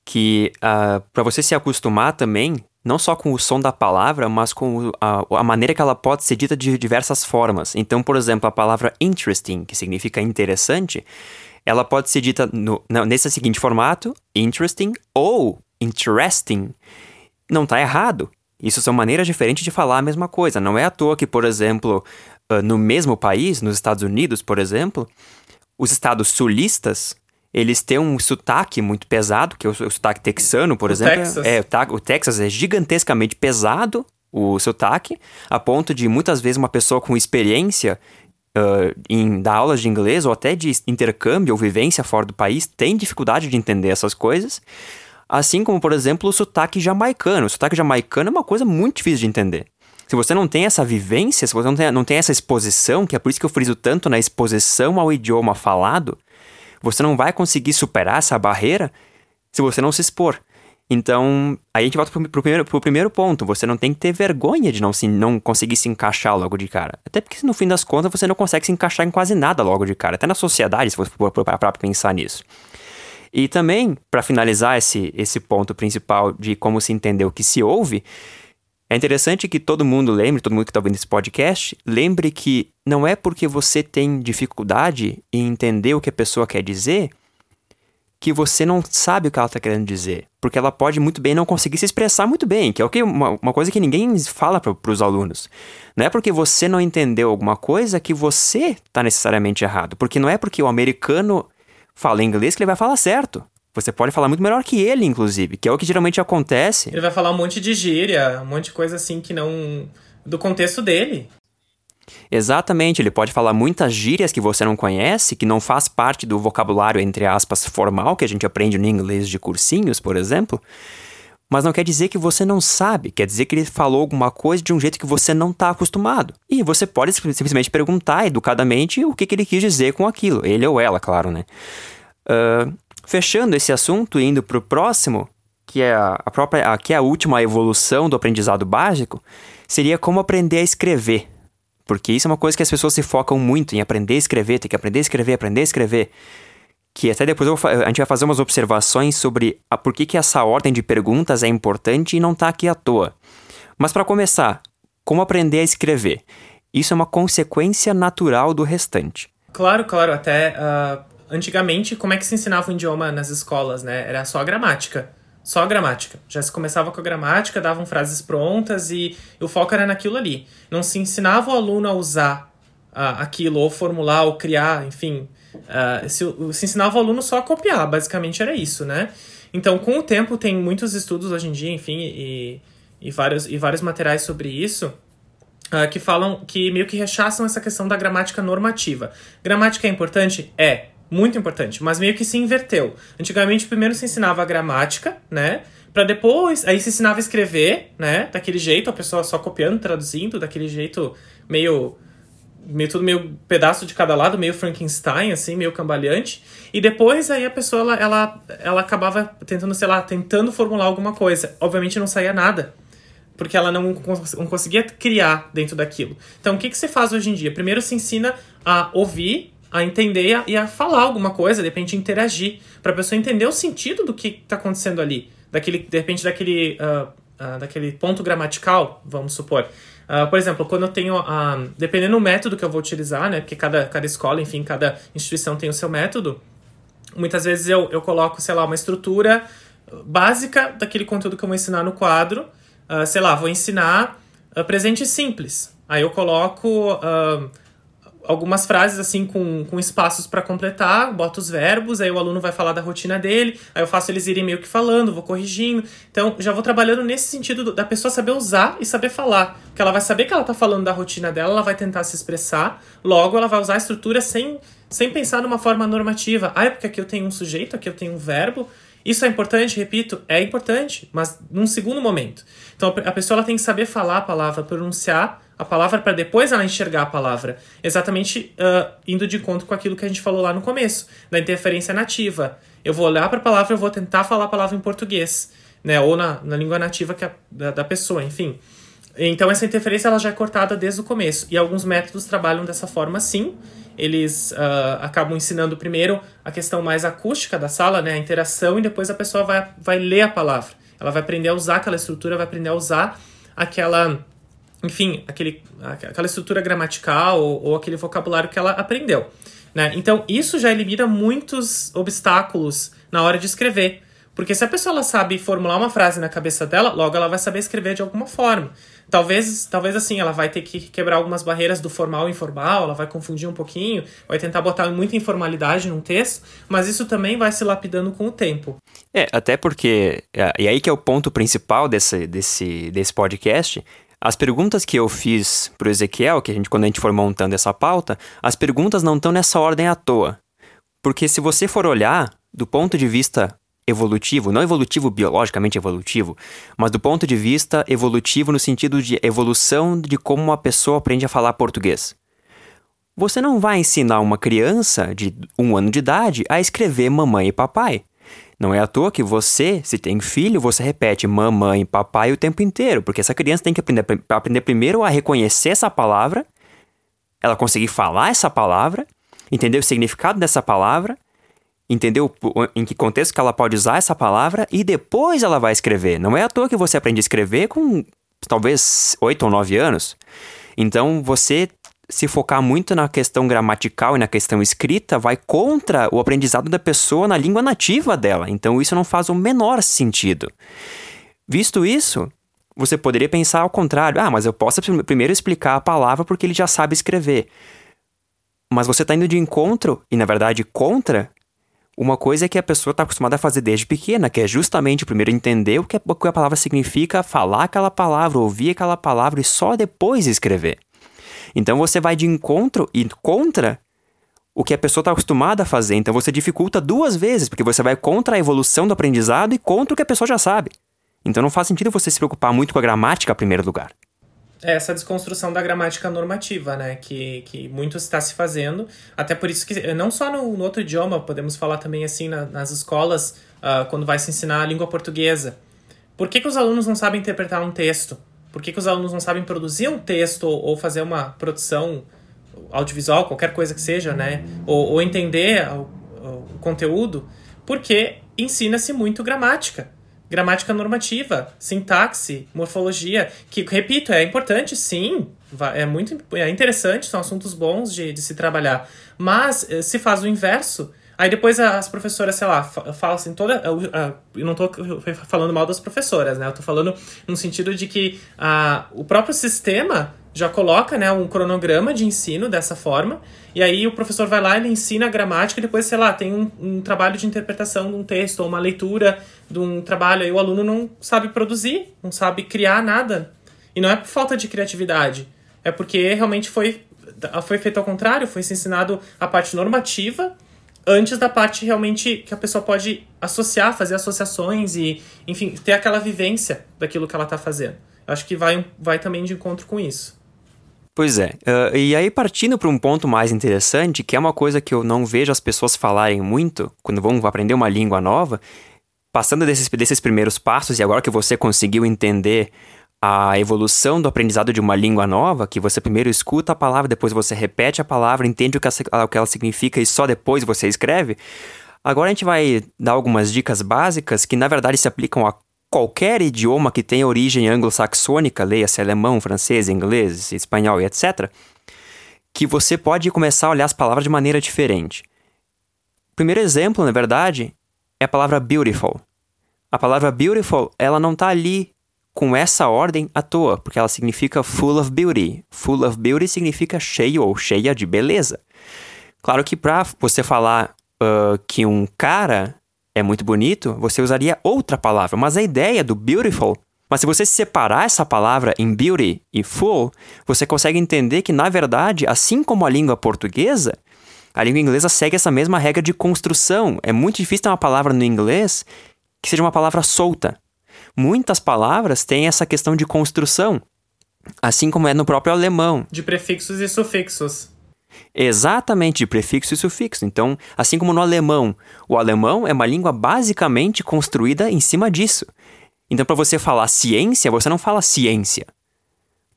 que uh, ah, para você se acostumar também, não só com o som da palavra, mas com a, a, maneira que ela pode ser dita de diversas formas. Então, por exemplo, a palavra interesting, que significa interessante, ela pode ser dita no, nesse seguinte formato, interesting ou interesting. Não está errado. Isso são maneiras diferentes de falar a mesma coisa. Não é à toa que, por exemplo, uh, no mesmo país, nos Estados Unidos, por exemplo, os estados sulistas eles têm um sotaque muito pesado, que é o, o sotaque texano, por o exemplo. Texas. É, o, o Texas é gigantescamente pesado, o sotaque, a ponto de muitas vezes uma pessoa com experiência uh, em dar aulas de inglês ou até de intercâmbio ou vivência fora do país tem dificuldade de entender essas coisas. Assim como, por exemplo, o sotaque jamaicano. O sotaque jamaicano é uma coisa muito difícil de entender. Se você não tem essa vivência, se você não tem, não tem essa exposição, que é por isso que eu friso tanto na exposição ao idioma falado, você não vai conseguir superar essa barreira se você não se expor. Então, aí a gente volta pro, pro, primeiro, pro primeiro ponto. Você não tem que ter vergonha de não, se, não conseguir se encaixar logo de cara. Até porque, no fim das contas, você não consegue se encaixar em quase nada logo de cara. Até na sociedade, se você for parar pra pensar nisso. E também, para finalizar esse, esse ponto principal de como se entender o que se ouve, é interessante que todo mundo lembre, todo mundo que está ouvindo esse podcast, lembre que não é porque você tem dificuldade em entender o que a pessoa quer dizer que você não sabe o que ela está querendo dizer. Porque ela pode muito bem não conseguir se expressar muito bem, que é o que, uma, uma coisa que ninguém fala para os alunos. Não é porque você não entendeu alguma coisa que você está necessariamente errado. Porque não é porque o americano fala inglês que ele vai falar certo. Você pode falar muito melhor que ele, inclusive, que é o que geralmente acontece. Ele vai falar um monte de gíria, um monte de coisa assim que não. do contexto dele. Exatamente, ele pode falar muitas gírias que você não conhece, que não faz parte do vocabulário, entre aspas, formal que a gente aprende no inglês de cursinhos, por exemplo. Mas não quer dizer que você não sabe, quer dizer que ele falou alguma coisa de um jeito que você não está acostumado. E você pode simplesmente perguntar educadamente o que, que, ele quis dizer com aquilo, ele ou ela, claro, né? Uh, fechando esse assunto e indo para o próximo, que é a, própria, a, que é a última evolução do aprendizado básico, seria como aprender a escrever. Porque isso é uma coisa que as pessoas se focam muito em aprender a escrever, tem que aprender a escrever, aprender a escrever. Que até depois vou, a gente vai fazer umas observações sobre a, por que, que essa ordem de perguntas é importante e não está aqui à toa. Mas para começar, como aprender a escrever? Isso é uma consequência natural do restante. Claro, claro. Até uh, antigamente, como é que se ensinava o idioma nas escolas, né? Era só gramática. Só a gramática. Já se começava com a gramática, davam frases prontas e, e o foco era naquilo ali. Não se ensinava o aluno a usar uh, aquilo, ou formular, ou criar, enfim. Uh, se, se ensinava o aluno só a copiar, basicamente era isso, né? Então, com o tempo, tem muitos estudos hoje em dia, enfim, e, e, vários, e vários materiais sobre isso. Uh, que falam que meio que rechaçam essa questão da gramática normativa. Gramática é importante? É muito importante, mas meio que se inverteu. Antigamente, primeiro se ensinava a gramática, né? Para depois, aí se ensinava a escrever, né? Daquele jeito, a pessoa só copiando, traduzindo, daquele jeito meio meio tudo meio pedaço de cada lado, meio Frankenstein, assim, meio cambaleante. E depois aí a pessoa, ela, ela, ela acabava tentando, sei lá, tentando formular alguma coisa. Obviamente não saía nada, porque ela não, não conseguia criar dentro daquilo. Então o que, que se faz hoje em dia? Primeiro se ensina a ouvir a entender e a falar alguma coisa, de repente interagir, para a pessoa entender o sentido do que está acontecendo ali, daquele, de repente daquele, uh, uh, daquele ponto gramatical, vamos supor. Uh, por exemplo, quando eu tenho, dependendo do método que eu vou utilizar, né, porque cada, cada escola, enfim, cada instituição tem o seu método, muitas vezes eu, eu coloco, sei lá, uma estrutura básica daquele conteúdo que eu vou ensinar no quadro, sei lá, vou ensinar presente simples. Aí eu coloco algumas frases assim com, com espaços para completar, boto os verbos, aí o aluno vai falar da rotina dele, aí eu faço eles irem meio que falando, vou corrigindo. Então, já vou trabalhando nesse sentido do, da pessoa saber usar e saber falar. Porque ela vai saber que ela tá falando da rotina dela, ela vai tentar se expressar, logo ela vai usar a estrutura sem, sem pensar numa forma normativa. Ah, é porque aqui eu tenho um sujeito, aqui eu tenho um verbo. Isso é importante, repito, é importante, mas num segundo momento. Então, a pessoa ela tem que saber falar a palavra, pronunciar a palavra para depois ela enxergar a palavra. Exatamente uh, indo de encontro com aquilo que a gente falou lá no começo, da interferência nativa. Eu vou olhar para a palavra, eu vou tentar falar a palavra em português, né? Ou na, na língua nativa que é da, da pessoa, enfim. Então essa interferência ela já é cortada desde o começo. E alguns métodos trabalham dessa forma sim. Eles uh, acabam ensinando primeiro a questão mais acústica da sala, né? A interação, e depois a pessoa vai, vai ler a palavra. Ela vai aprender a usar aquela estrutura, vai aprender a usar aquela enfim, aquele, aquela estrutura gramatical ou, ou, aquele vocabulário que ela aprendeu. Né? Então, isso já elimina muitos obstáculos na hora de escrever. Porque se a pessoa ela sabe formular uma frase na cabeça dela, logo ela vai saber escrever de alguma forma. Talvez, talvez assim, ela vai ter que quebrar algumas barreiras do formal e informal, ela vai confundir um pouquinho, vai tentar botar muita informalidade num texto, mas isso também vai se lapidando com o tempo. É, até porque, é, e aí que é o ponto principal desse, desse, desse podcast, as perguntas que eu fiz pro Ezequiel, que a gente, quando a gente for montando essa pauta, as perguntas não estão nessa ordem à toa. Porque se você for olhar do ponto de vista evolutivo, não evolutivo biologicamente evolutivo, mas do ponto de vista evolutivo no sentido de evolução de como uma pessoa aprende a falar português. Você não vai ensinar uma criança de um ano de idade a escrever mamãe e papai. Não é à toa que você, se tem filho, você repete mamãe papai o tempo inteiro, porque essa criança tem que aprender, aprender primeiro a reconhecer essa palavra, ela conseguir falar essa palavra, entender o significado dessa palavra, entender o, em que contexto que ela pode usar essa palavra e depois ela vai escrever. Não é à toa que você aprende a escrever com talvez 8 ou 9 anos. Então você se focar muito na questão gramatical e na questão escrita vai contra o aprendizado da pessoa na língua nativa dela. Então isso não faz o menor sentido. Visto isso, você poderia pensar ao contrário: ah, mas eu posso primeiro explicar a palavra porque ele já sabe escrever. Mas você está indo de encontro, e na verdade contra, uma coisa que a pessoa está acostumada a fazer desde pequena, que é justamente primeiro entender o que a palavra significa, falar aquela palavra, ouvir aquela palavra e só depois escrever. Então você vai de encontro e contra o que a pessoa está acostumada a fazer. Então você dificulta duas vezes, porque você vai contra a evolução do aprendizado e contra o que a pessoa já sabe. Então não faz sentido você se preocupar muito com a gramática em primeiro lugar. É essa desconstrução da gramática normativa, né? Que, que muito está se fazendo. Até por isso que, não só no, no outro idioma, podemos falar também assim na, nas escolas, uh, quando vai se ensinar a língua portuguesa. Por que, que os alunos não sabem interpretar um texto? Por que, que os alunos não sabem produzir um texto ou fazer uma produção audiovisual, qualquer coisa que seja, né? Ou, ou entender o, o conteúdo? Porque ensina-se muito gramática. Gramática normativa, sintaxe, morfologia, que, repito, é importante sim, é muito é interessante, são assuntos bons de, de se trabalhar. Mas eh, se faz o inverso, Aí depois as professoras, sei lá, falam assim, toda. Eu, não tô falando mal das professoras, né? Eu tô falando no sentido de que a, o próprio sistema já coloca né, um cronograma de ensino dessa forma, e aí o professor vai lá, ele ensina a gramática, e depois, sei lá, tem um, um trabalho de interpretação de um texto, ou uma leitura de um trabalho, aí o aluno não sabe produzir, não sabe criar nada. E não é por falta de criatividade, é porque realmente foi, foi feito ao contrário, foi ensinado a parte normativa antes da parte realmente que a pessoa pode associar, fazer associações e, enfim, ter aquela vivência daquilo que ela está fazendo. Eu acho que vai, vai também de encontro com isso. Pois é. Uh, e aí, partindo para um ponto mais interessante, que é uma coisa que eu não vejo as pessoas falarem muito quando vão aprender uma língua nova, passando desses, desses primeiros passos, e agora que você conseguiu entender a evolução do aprendizado de uma língua nova, que você primeiro escuta a palavra, depois você repete a palavra, entende o que, ela, o que ela significa e só depois você escreve. Agora a gente vai dar algumas dicas básicas que na verdade se aplicam a qualquer idioma que tenha origem anglo-saxônica, leia-se alemão, francês, inglês, espanhol e etc., que você pode começar a olhar as palavras de maneira diferente. O primeiro exemplo, na verdade, é a palavra beautiful. A palavra beautiful, ela não está ali com essa ordem à toa, porque ela significa full of beauty. Full of beauty significa cheio ou cheia de beleza. Claro que para você falar uh, que um cara é muito bonito, você usaria outra palavra, mas a ideia do beautiful mas se você separar essa palavra em beauty e full, você consegue entender que, na verdade, assim como a língua portuguesa, a língua inglesa segue essa mesma regra de construção. É muito difícil ter uma palavra no inglês que seja uma palavra solta muitas palavras têm essa questão de construção, assim como é no próprio alemão. De prefixos e sufixos. Exatamente, de prefixo e sufixo. Então, assim como no alemão, o alemão é uma língua basicamente construída em cima disso. Então, para você falar ciência, você não fala ciência.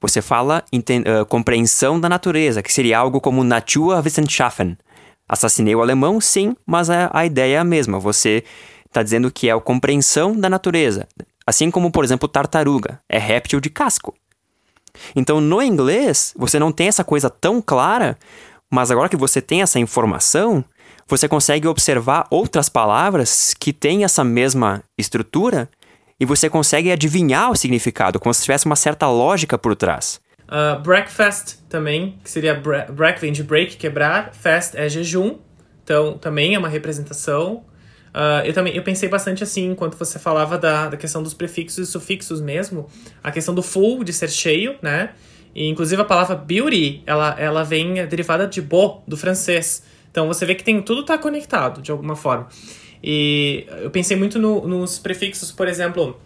Você fala uh, compreensão da natureza, que seria algo como Naturwissenschaften. Assassinei o alemão, sim, mas a, a ideia é a mesma. Você está dizendo que é a compreensão da natureza. Assim como, por exemplo, tartaruga, é réptil de casco. Então, no inglês, você não tem essa coisa tão clara, mas agora que você tem essa informação, você consegue observar outras palavras que têm essa mesma estrutura e você consegue adivinhar o significado, como se tivesse uma certa lógica por trás. Uh, breakfast também, que seria break vem de break, quebrar, fast é jejum, então também é uma representação. Uh, eu também eu pensei bastante assim, enquanto você falava da, da questão dos prefixos e sufixos mesmo, a questão do full, de ser cheio, né? E, inclusive a palavra beauty, ela, ela vem derivada de beau, do francês. Então você vê que tem tudo está conectado de alguma forma. E eu pensei muito no, nos prefixos, por exemplo,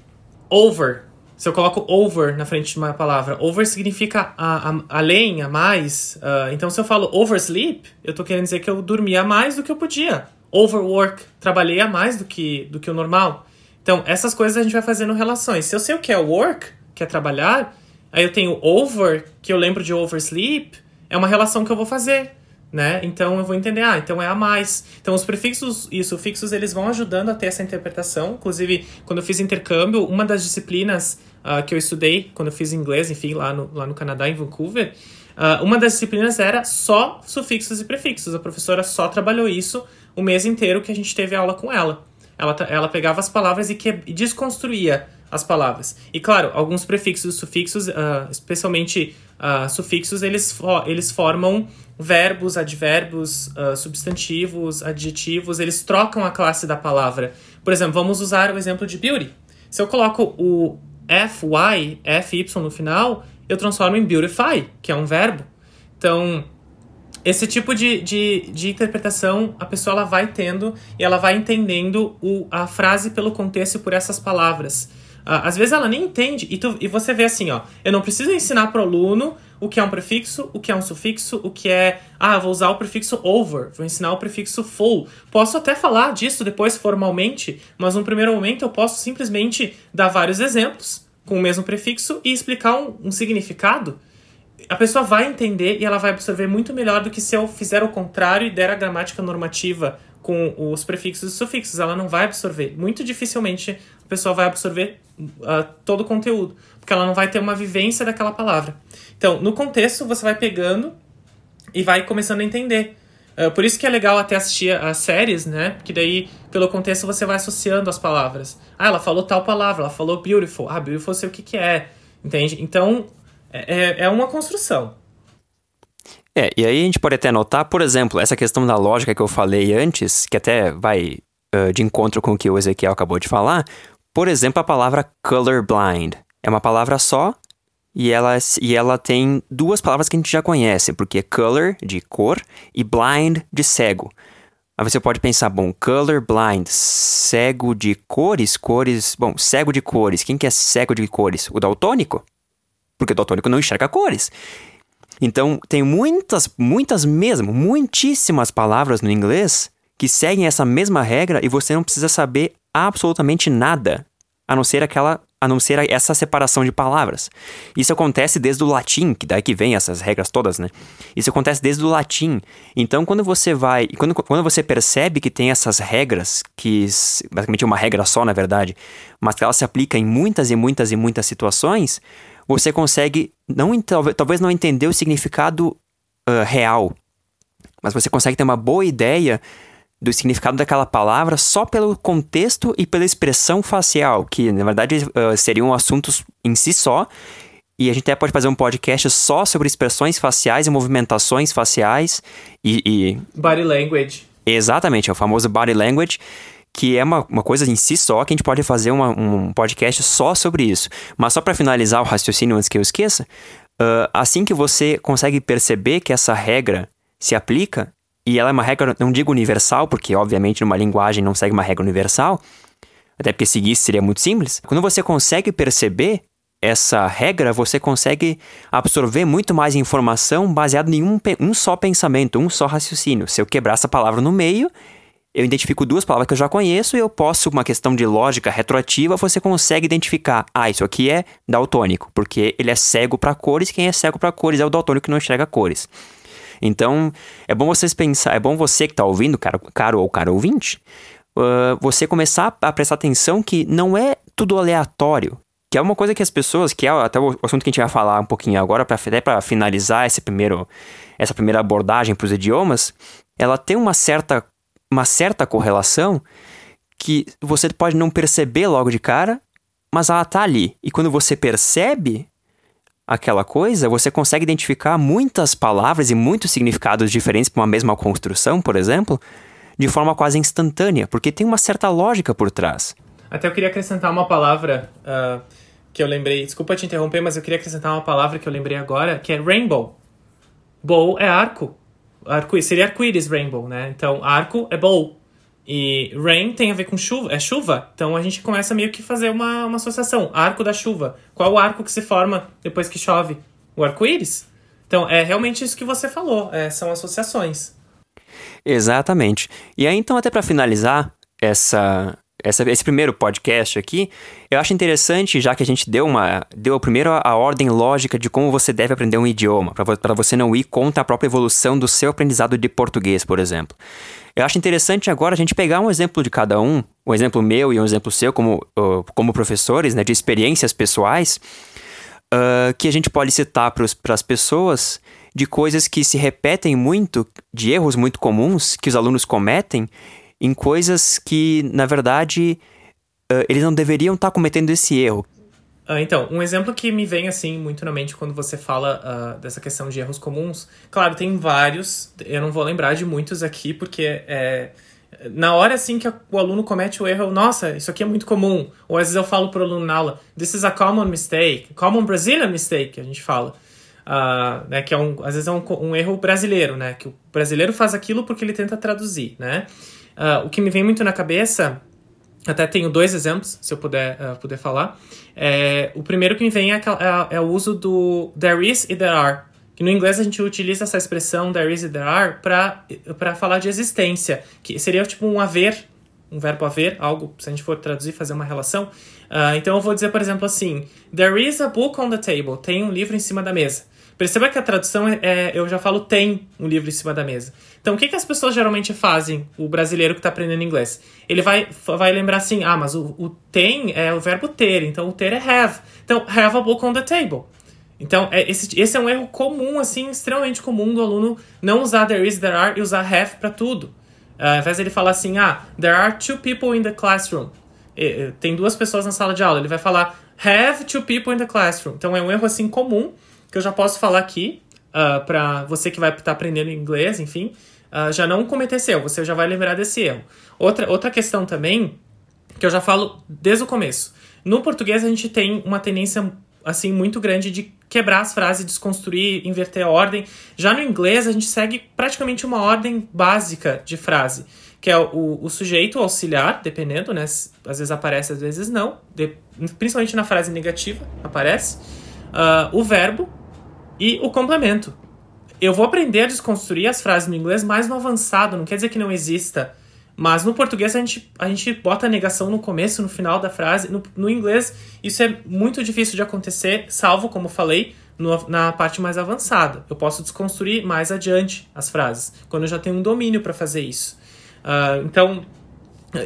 over. Se eu coloco over na frente de uma palavra, over significa a, a, além, a mais. Uh, então, se eu falo oversleep, eu tô querendo dizer que eu dormia mais do que eu podia. Overwork, trabalhei a mais do que, do que o normal. Então, essas coisas a gente vai fazendo relações. Se eu sei o que é work, que é trabalhar, aí eu tenho over, que eu lembro de oversleep, é uma relação que eu vou fazer né? Então eu vou entender, ah, então é a mais. Então os prefixos e sufixos eles vão ajudando a ter essa interpretação. Inclusive, quando eu fiz intercâmbio, uma das disciplinas uh, que eu estudei, quando eu fiz inglês, enfim, lá no, lá no Canadá, em Vancouver, uh, uma das disciplinas era só sufixos e prefixos. A professora só trabalhou isso o mês inteiro que a gente teve aula com ela. Ela, ela pegava as palavras e, que, e desconstruía as palavras. E claro, alguns prefixos e sufixos, uh, especialmente uh, sufixos, eles, fo eles formam verbos, advérbios, uh, substantivos, adjetivos, eles trocam a classe da palavra. Por exemplo, vamos usar o exemplo de beauty. Se eu coloco o fy, fy no final, eu transformo em beautify, que é um verbo. Então, esse tipo de, de, de interpretação a pessoa ela vai tendo e ela vai entendendo o, a frase pelo contexto e por essas palavras. Uh, às vezes ela nem entende e, tu, e você vê assim, ó, eu não preciso ensinar para o aluno o que é um prefixo, o que é um sufixo, o que é, ah, vou usar o prefixo over, vou ensinar o prefixo full. Posso até falar disso depois formalmente, mas no primeiro momento eu posso simplesmente dar vários exemplos com o mesmo prefixo e explicar um, um significado. A pessoa vai entender e ela vai absorver muito melhor do que se eu fizer o contrário e der a gramática normativa com os prefixos e sufixos. Ela não vai absorver. Muito dificilmente a pessoa vai absorver uh, todo o conteúdo, porque ela não vai ter uma vivência daquela palavra. Então, no contexto, você vai pegando e vai começando a entender. Uh, por isso que é legal até assistir as séries, né? Porque daí, pelo contexto, você vai associando as palavras. Ah, ela falou tal palavra, ela falou beautiful. Ah, beautiful sei o que, que é. Entende? Então, é, é, é uma construção. É, e aí a gente pode até notar, por exemplo, essa questão da lógica que eu falei antes, que até vai uh, de encontro com o que o Ezequiel acabou de falar. Por exemplo, a palavra colorblind. É uma palavra só e ela, e ela tem duas palavras que a gente já conhece, porque é color, de cor, e blind, de cego. Aí você pode pensar, bom, color blind, cego de cores, cores. Bom, cego de cores. Quem que é cego de cores? O daltônico? Porque o daltônico não enxerga cores. Então, tem muitas, muitas mesmo, muitíssimas palavras no inglês que seguem essa mesma regra e você não precisa saber absolutamente nada, a não ser aquela a não ser essa separação de palavras. Isso acontece desde o latim, que daí que vem essas regras todas, né? Isso acontece desde o latim. Então, quando você vai, quando, quando você percebe que tem essas regras, que basicamente é uma regra só, na verdade, mas que ela se aplica em muitas e muitas e muitas situações, você consegue não talvez não entender o significado uh, real, mas você consegue ter uma boa ideia do significado daquela palavra só pelo contexto e pela expressão facial, que na verdade uh, seriam assuntos em si só. E a gente até pode fazer um podcast só sobre expressões faciais e movimentações faciais e. e... Body language. Exatamente, é o famoso body language que é uma, uma coisa em si só, que a gente pode fazer uma, um podcast só sobre isso. Mas só para finalizar o raciocínio antes que eu esqueça, uh, assim que você consegue perceber que essa regra se aplica, e ela é uma regra, não digo universal, porque obviamente numa linguagem não segue uma regra universal, até porque seguir seria muito simples. Quando você consegue perceber essa regra, você consegue absorver muito mais informação baseado em um, um só pensamento, um só raciocínio. Se eu quebrar essa palavra no meio, eu identifico duas palavras que eu já conheço e eu posso, uma questão de lógica retroativa, você consegue identificar, ah, isso aqui é daltônico, porque ele é cego para cores, quem é cego para cores é o daltônico que não enxerga cores. Então, é bom vocês pensar, é bom você que está ouvindo, caro, caro ou caro ouvinte, uh, você começar a prestar atenção que não é tudo aleatório, que é uma coisa que as pessoas, que é até o assunto que a gente vai falar um pouquinho agora, pra, até para finalizar esse primeiro, essa primeira abordagem para os idiomas, ela tem uma certa uma certa correlação que você pode não perceber logo de cara, mas ela tá ali. E quando você percebe aquela coisa, você consegue identificar muitas palavras e muitos significados diferentes para uma mesma construção, por exemplo, de forma quase instantânea, porque tem uma certa lógica por trás. Até eu queria acrescentar uma palavra uh, que eu lembrei. Desculpa te interromper, mas eu queria acrescentar uma palavra que eu lembrei agora, que é rainbow. Bow é arco arco seria arco-íris rainbow, né? Então, arco é bow. E rain tem a ver com chuva, é chuva, então a gente começa meio que fazer uma, uma associação. Arco da chuva. Qual o arco que se forma depois que chove? O arco-íris. Então é realmente isso que você falou, é, são associações. Exatamente. E aí, então, até para finalizar essa, essa, esse primeiro podcast aqui, eu acho interessante, já que a gente deu uma deu primeiro a, a ordem lógica de como você deve aprender um idioma, para você não ir contra a própria evolução do seu aprendizado de português, por exemplo. Eu acho interessante agora a gente pegar um exemplo de cada um, um exemplo meu e um exemplo seu como, como professores, né, de experiências pessoais, uh, que a gente pode citar para as pessoas de coisas que se repetem muito, de erros muito comuns que os alunos cometem, em coisas que, na verdade, uh, eles não deveriam estar tá cometendo esse erro. Uh, então, um exemplo que me vem assim muito na mente quando você fala uh, dessa questão de erros comuns, claro, tem vários, eu não vou lembrar de muitos aqui, porque é, na hora assim que o aluno comete o erro, nossa, isso aqui é muito comum. Ou às vezes eu falo para o aluno na aula, this is a common mistake, common Brazilian mistake, a gente fala. Uh, né, que é um, às vezes é um, um, erro brasileiro, né? Que o brasileiro faz aquilo porque ele tenta traduzir, né? O que me vem muito na cabeça até tenho dois exemplos, se eu puder, uh, puder falar. É, o primeiro que me vem é, é, é, o uso do there is e there are. Que no inglês a gente utiliza essa expressão there is e there are para falar de existência, que seria tipo um haver, um verbo haver, algo, se a gente for traduzir, fazer uma relação. Uh, então eu vou dizer, por exemplo, assim: There is a book on the table. Tem um livro em cima da mesa. Perceba que a tradução é, é, eu já falo tem um livro em cima da mesa. Então, o que, que as pessoas geralmente fazem, o brasileiro que está aprendendo inglês? Ele vai, vai lembrar assim, ah, mas o, o tem é o verbo ter, então o ter é have. Então, have a book on the table. Então, é, esse, esse é um erro comum, assim, extremamente comum do aluno não usar there is, there are e usar have para tudo. Uh, ao invés de ele falar assim, ah, there are two people in the classroom. E, tem duas pessoas na sala de aula. Ele vai falar have two people in the classroom. Então, é um erro, assim, comum que eu já posso falar aqui, uh, ah, para você que vai estar tá aprendendo inglês, enfim, uh, já não cometer esse erro, você já vai lembrar desse erro. Outra, outra questão também, que eu já falo desde o começo. No português a gente tem uma tendência assim muito grande de quebrar as frases, desconstruir, inverter a ordem. Já no inglês a gente segue praticamente uma ordem básica de frase, que é o, o sujeito o auxiliar, dependendo, né? Às vezes aparece, às vezes não. De, principalmente na frase negativa aparece. Uh, o verbo, e o complemento. Eu vou aprender a desconstruir as frases no inglês mais no avançado, não quer dizer que não exista. Mas no português a gente, a gente bota a negação no começo, no final da frase. No, no inglês isso é muito difícil de acontecer, salvo, como falei, no, na parte mais avançada. Eu posso desconstruir mais adiante as frases, quando eu já tenho um domínio para fazer isso. Uh, então,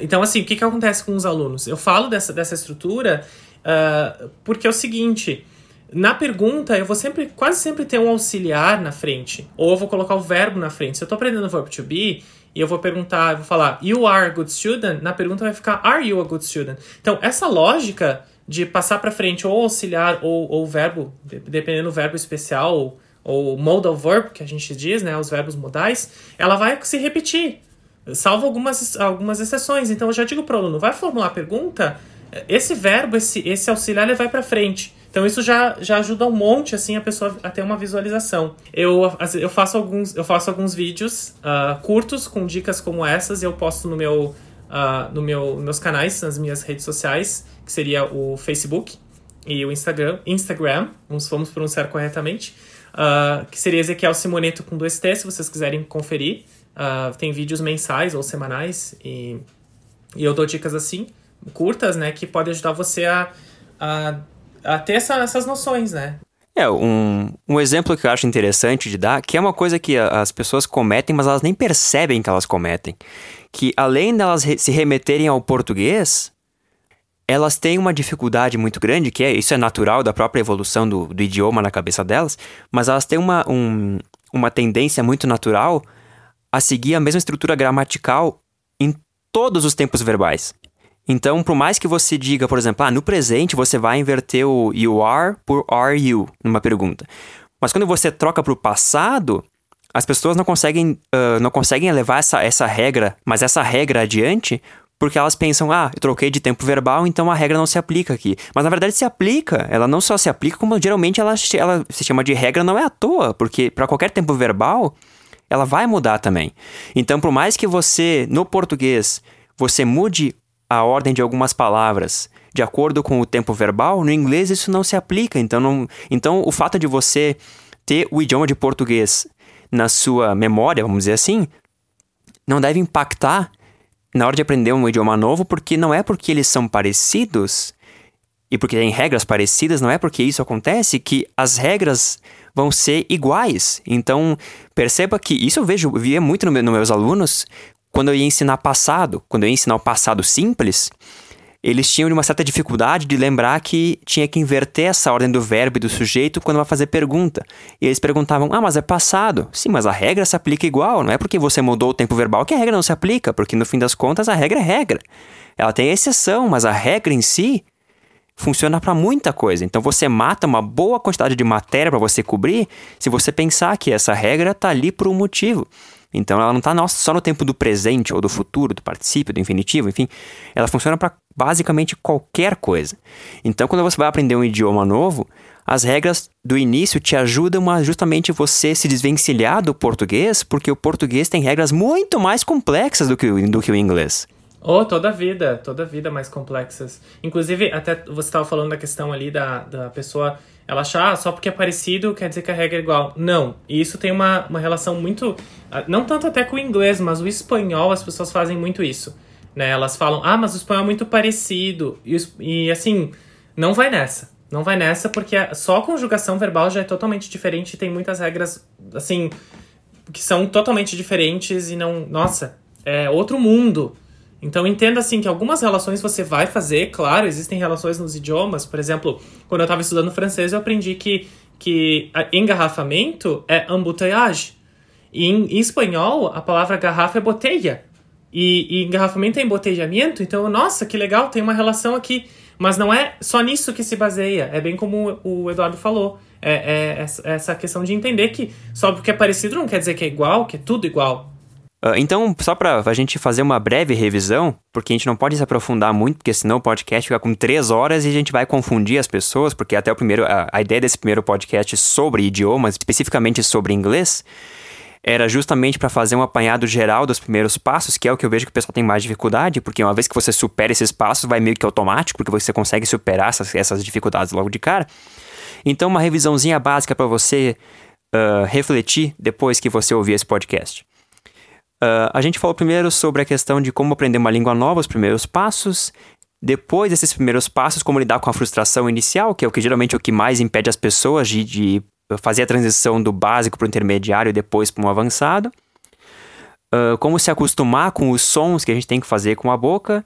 então, assim, o que, que acontece com os alunos? Eu falo dessa, dessa estrutura uh, porque é o seguinte na pergunta, eu vou sempre, quase sempre ter um auxiliar na frente. Ou eu vou colocar o verbo na frente. Se eu estou aprendendo o verbo to be, e eu vou perguntar, eu vou falar, you are a good student, na pergunta vai ficar, are you a good student? Então, essa lógica de passar para frente ou auxiliar ou, ou verbo, dependendo do verbo especial, ou, ou modal verb, que a gente diz, né, os verbos modais, ela vai se repetir, salvo algumas, algumas exceções. Então, eu já digo para o aluno, vai formular a pergunta, esse verbo, esse, esse auxiliar, ele vai para frente. Então isso já, já ajuda um monte assim a pessoa a ter uma visualização. Eu, eu faço alguns eu faço alguns vídeos uh, curtos com dicas como essas e eu posto no meu uh, no meu meus canais nas minhas redes sociais que seria o Facebook e o Instagram Instagram vamos vamos pronunciar corretamente uh, que seria Ezequiel Simoneto com dois T se vocês quiserem conferir tem vídeos mensais ou semanais e, e eu dou dicas assim curtas né que podem ajudar você a, a a ter essa, essas noções, né? É, um, um exemplo que eu acho interessante de dar, que é uma coisa que as pessoas cometem, mas elas nem percebem que elas cometem. Que além delas re se remeterem ao português, elas têm uma dificuldade muito grande, que é isso é natural da própria evolução do, do idioma na cabeça delas, mas elas têm uma, um, uma tendência muito natural a seguir a mesma estrutura gramatical em todos os tempos verbais. Então, por mais que você diga, por exemplo, ah, no presente você vai inverter o you are por are you numa pergunta. Mas quando você troca para o passado, as pessoas não conseguem, uh, não conseguem levar essa, essa regra, mas essa regra adiante, porque elas pensam, ah, eu troquei de tempo verbal, então a regra não se aplica aqui. Mas na verdade se aplica, ela não só se aplica, como geralmente ela, ela se chama de regra não é à toa, porque para qualquer tempo verbal, ela vai mudar também. Então, por mais que você, no português, você mude a ordem de algumas palavras de acordo com o tempo verbal, no inglês isso não se aplica. Então, não, então o fato de você ter o idioma de português na sua memória, vamos dizer assim, não deve impactar na hora de aprender um idioma novo, porque não é porque eles são parecidos e porque tem regras parecidas, não é porque isso acontece que as regras vão ser iguais. Então, perceba que isso eu vejo, via muito nos no meus alunos quando eu ia ensinar passado, quando eu ia ensinar o passado simples, eles tinham uma certa dificuldade de lembrar que tinha que inverter essa ordem do verbo e do sujeito quando vai fazer pergunta. E eles perguntavam: "Ah, mas é passado". Sim, mas a regra se aplica igual, não é porque você mudou o tempo verbal que a regra não se aplica, porque no fim das contas a regra é regra. Ela tem exceção, mas a regra em si funciona para muita coisa. Então você mata uma boa quantidade de matéria para você cobrir se você pensar que essa regra está ali por um motivo. Então ela não está só no tempo do presente ou do futuro, do particípio, do infinitivo, enfim. Ela funciona para basicamente qualquer coisa. Então quando você vai aprender um idioma novo, as regras do início te ajudam a justamente você se desvencilhar do português, porque o português tem regras muito mais complexas do que, do que o inglês. Oh, toda vida, toda vida mais complexas. Inclusive, até você estava falando da questão ali da, da pessoa ela achar, ah, só porque é parecido quer dizer que a regra é igual. Não, e isso tem uma, uma relação muito, ah, não tanto até com o inglês, mas o espanhol, as pessoas fazem muito isso. Né? Elas falam, ah, mas o espanhol é muito parecido. E, e assim, não vai nessa. Não vai nessa porque só a conjugação verbal já é totalmente diferente. Tem muitas regras, assim, que são totalmente diferentes e não. Nossa, é outro mundo. Então entenda assim que algumas relações você vai fazer, claro, existem relações nos idiomas. Por exemplo, quando eu estava estudando francês, eu aprendi que, que engarrafamento é embouteillage. E em, espanhol, a palavra garrafa é botella. E, e engarrafamento é embotejamento. Então, nossa, que legal, tem uma relação aqui. Mas não é só nisso que se baseia. É bem como o Eduardo falou. É, é essa questão de entender que só porque é parecido não quer dizer que é igual, que é tudo igual. Uh, então, só para a gente fazer uma breve revisão, porque a gente não pode se aprofundar muito, porque senão o podcast fica com três horas e a gente vai confundir as pessoas, porque até o primeiro, a, a ideia desse primeiro podcast sobre idiomas, especificamente sobre inglês, era justamente para fazer um apanhado geral dos primeiros passos, que é o que eu vejo que o pessoal tem mais dificuldade, porque uma vez que você supera esses passos, vai meio que automático, porque você consegue superar essas, essas dificuldades logo de cara. Então, uma revisãozinha básica para você uh, refletir depois que você ouvir esse podcast. Uh, a gente falou primeiro sobre a questão de como aprender uma língua nova, os primeiros passos. Depois desses primeiros passos, como lidar com a frustração inicial, que é o que geralmente é o que mais impede as pessoas de, de fazer a transição do básico para o intermediário e depois para um avançado. Uh, como se acostumar com os sons que a gente tem que fazer com a boca.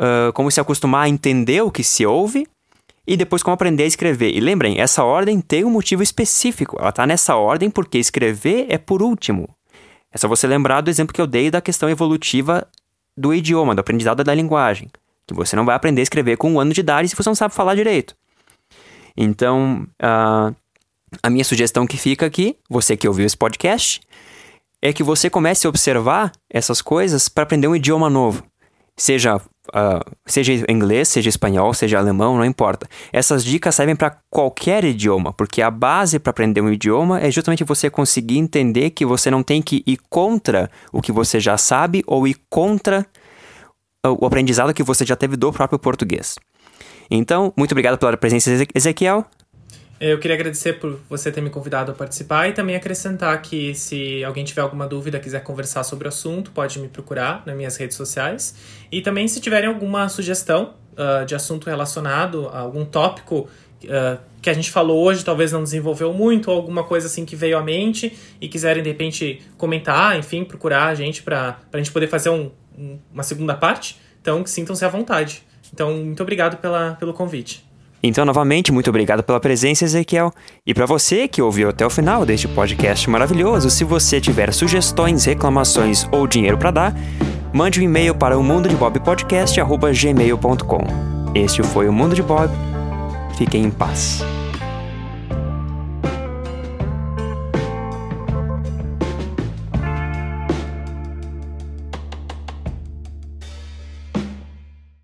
Uh, como se acostumar a entender o que se ouve. E depois como aprender a escrever. E lembrem, essa ordem tem um motivo específico. Ela está nessa ordem porque escrever é por último. É só você lembrar do exemplo que eu dei da questão evolutiva do idioma, do aprendizado da linguagem. Que você não vai aprender a escrever com um ano de idade se você não sabe falar direito. Então, uh, a minha sugestão que fica aqui, você que ouviu esse podcast, é que você comece a observar essas coisas para aprender um idioma novo. Seja Uh, seja inglês, seja espanhol, seja alemão, não importa. Essas dicas servem para qualquer idioma, porque a base para aprender um idioma é justamente você conseguir entender que você não tem que ir contra o que você já sabe ou ir contra o aprendizado que você já teve do próprio português. Então, muito obrigado pela presença, Ezequiel. Eu queria agradecer por você ter me convidado a participar e também acrescentar que se alguém tiver alguma dúvida, quiser conversar sobre o assunto, pode me procurar nas minhas redes sociais. E também se tiverem alguma sugestão uh, de assunto relacionado a algum tópico uh, que a gente falou hoje, talvez não desenvolveu muito, ou alguma coisa assim que veio à mente e quiserem de repente comentar, enfim, procurar a gente para a gente poder fazer um, um, uma segunda parte, então sintam-se à vontade. Então, muito obrigado pela, pelo convite. Então, novamente, muito obrigado pela presença, Ezequiel. E para você que ouviu até o final deste podcast maravilhoso, se você tiver sugestões, reclamações ou dinheiro para dar, mande um e-mail para o mundo de Bob Podcast@gmail.com. Este foi o Mundo de Bob. Fiquem em paz.